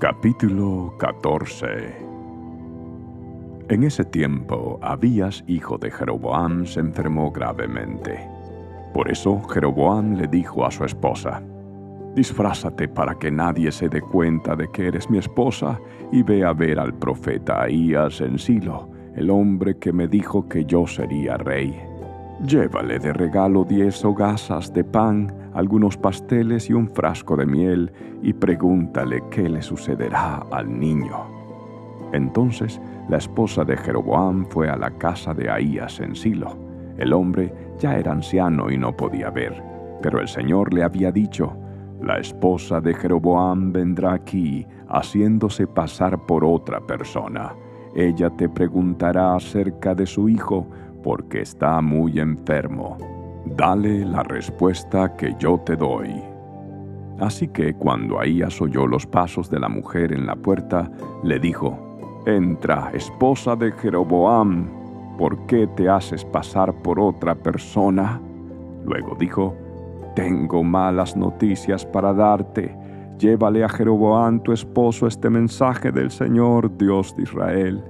Capítulo 14 En ese tiempo, Abías, hijo de Jeroboam, se enfermó gravemente. Por eso Jeroboam le dijo a su esposa, Disfrázate para que nadie se dé cuenta de que eres mi esposa y ve a ver al profeta Ahías en Silo, el hombre que me dijo que yo sería rey. Llévale de regalo diez hogazas de pan, algunos pasteles y un frasco de miel, y pregúntale qué le sucederá al niño. Entonces la esposa de Jeroboam fue a la casa de Ahías en Silo. El hombre ya era anciano y no podía ver, pero el Señor le había dicho, la esposa de Jeroboam vendrá aquí haciéndose pasar por otra persona. Ella te preguntará acerca de su hijo, porque está muy enfermo. Dale la respuesta que yo te doy. Así que cuando Ahías oyó los pasos de la mujer en la puerta, le dijo, Entra, esposa de Jeroboam, ¿por qué te haces pasar por otra persona? Luego dijo, Tengo malas noticias para darte. Llévale a Jeroboam tu esposo este mensaje del Señor Dios de Israel.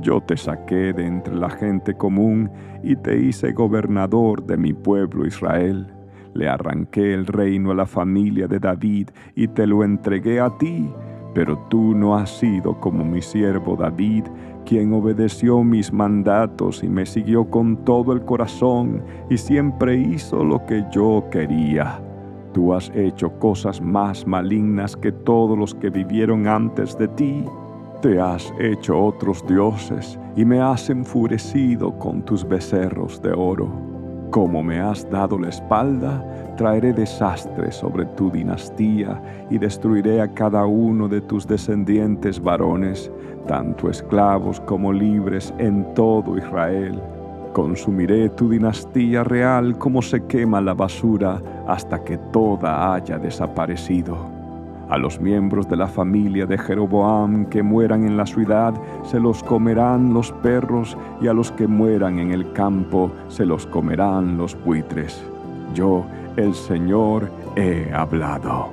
Yo te saqué de entre la gente común y te hice gobernador de mi pueblo Israel. Le arranqué el reino a la familia de David y te lo entregué a ti, pero tú no has sido como mi siervo David, quien obedeció mis mandatos y me siguió con todo el corazón y siempre hizo lo que yo quería. Tú has hecho cosas más malignas que todos los que vivieron antes de ti te has hecho otros dioses y me has enfurecido con tus becerros de oro. Como me has dado la espalda, traeré desastre sobre tu dinastía y destruiré a cada uno de tus descendientes varones, tanto esclavos como libres en todo Israel. Consumiré tu dinastía real como se quema la basura hasta que toda haya desaparecido. A los miembros de la familia de Jeroboam que mueran en la ciudad se los comerán los perros y a los que mueran en el campo se los comerán los buitres. Yo, el Señor, he hablado.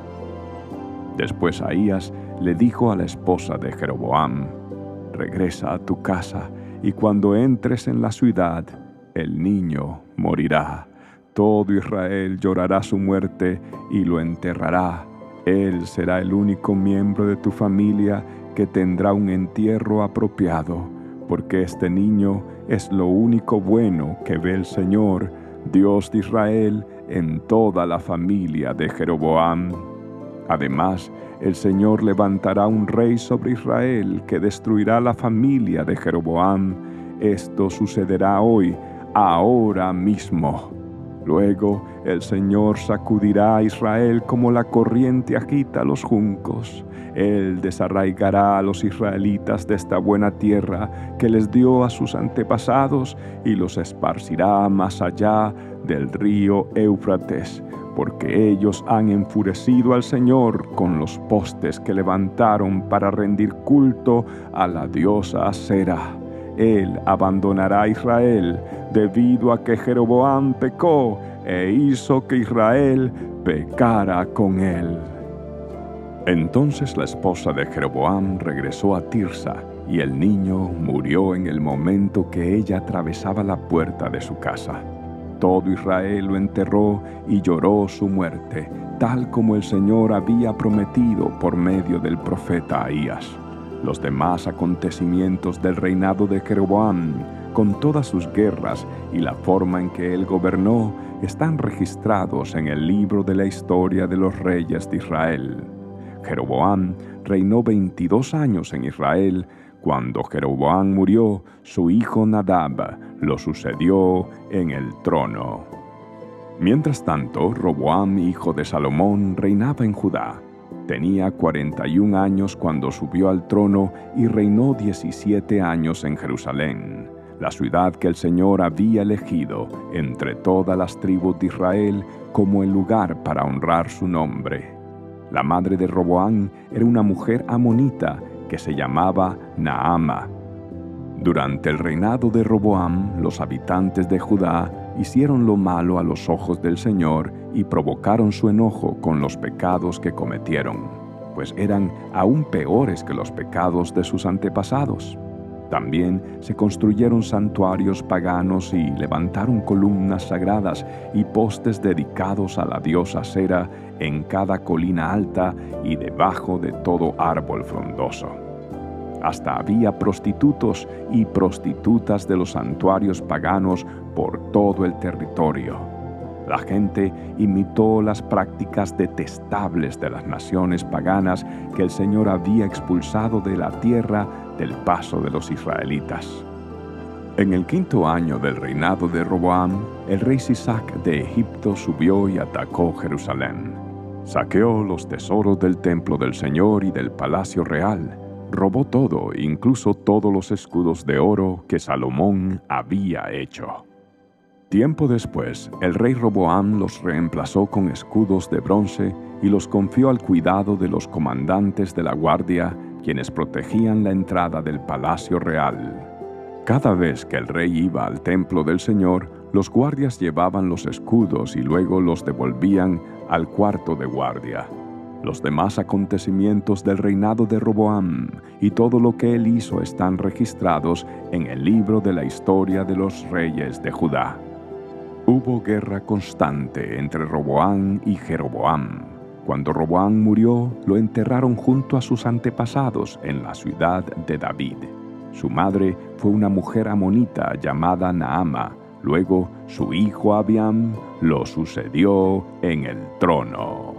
Después Ahías le dijo a la esposa de Jeroboam, regresa a tu casa y cuando entres en la ciudad, el niño morirá. Todo Israel llorará su muerte y lo enterrará él será el único miembro de tu familia que tendrá un entierro apropiado, porque este niño es lo único bueno que ve el Señor, Dios de Israel, en toda la familia de Jeroboam. Además, el Señor levantará un rey sobre Israel que destruirá la familia de Jeroboam. Esto sucederá hoy, ahora mismo. Luego el Señor sacudirá a Israel como la corriente agita los juncos. Él desarraigará a los israelitas de esta buena tierra que les dio a sus antepasados y los esparcirá más allá del río Éufrates, porque ellos han enfurecido al Señor con los postes que levantaron para rendir culto a la diosa Acera. Él abandonará a Israel debido a que Jeroboam pecó e hizo que Israel pecara con él. Entonces la esposa de Jeroboam regresó a Tirsa y el niño murió en el momento que ella atravesaba la puerta de su casa. Todo Israel lo enterró y lloró su muerte, tal como el Señor había prometido por medio del profeta Ahías. Los demás acontecimientos del reinado de Jeroboam, con todas sus guerras y la forma en que él gobernó, están registrados en el libro de la historia de los reyes de Israel. Jeroboam reinó 22 años en Israel. Cuando Jeroboam murió, su hijo Nadab lo sucedió en el trono. Mientras tanto, Roboam, hijo de Salomón, reinaba en Judá. Tenía 41 años cuando subió al trono y reinó 17 años en Jerusalén, la ciudad que el Señor había elegido entre todas las tribus de Israel como el lugar para honrar su nombre. La madre de Roboán era una mujer amonita que se llamaba Naama. Durante el reinado de Roboam, los habitantes de Judá hicieron lo malo a los ojos del Señor y provocaron su enojo con los pecados que cometieron. pues eran aún peores que los pecados de sus antepasados. También se construyeron santuarios paganos y levantaron columnas sagradas y postes dedicados a la diosa Cera en cada colina alta y debajo de todo árbol frondoso. Hasta había prostitutos y prostitutas de los santuarios paganos por todo el territorio. La gente imitó las prácticas detestables de las naciones paganas que el Señor había expulsado de la tierra del paso de los israelitas. En el quinto año del reinado de Roboam, el rey Sisac de Egipto subió y atacó Jerusalén. Saqueó los tesoros del templo del Señor y del palacio real. Robó todo, incluso todos los escudos de oro que Salomón había hecho. Tiempo después, el rey Roboam los reemplazó con escudos de bronce y los confió al cuidado de los comandantes de la guardia, quienes protegían la entrada del palacio real. Cada vez que el rey iba al templo del Señor, los guardias llevaban los escudos y luego los devolvían al cuarto de guardia. Los demás acontecimientos del reinado de Roboam y todo lo que él hizo están registrados en el libro de la historia de los reyes de Judá. Hubo guerra constante entre Roboán y Jeroboam. Cuando Roboán murió, lo enterraron junto a sus antepasados en la ciudad de David. Su madre fue una mujer amonita llamada Naama. Luego su hijo Abiam lo sucedió en el trono.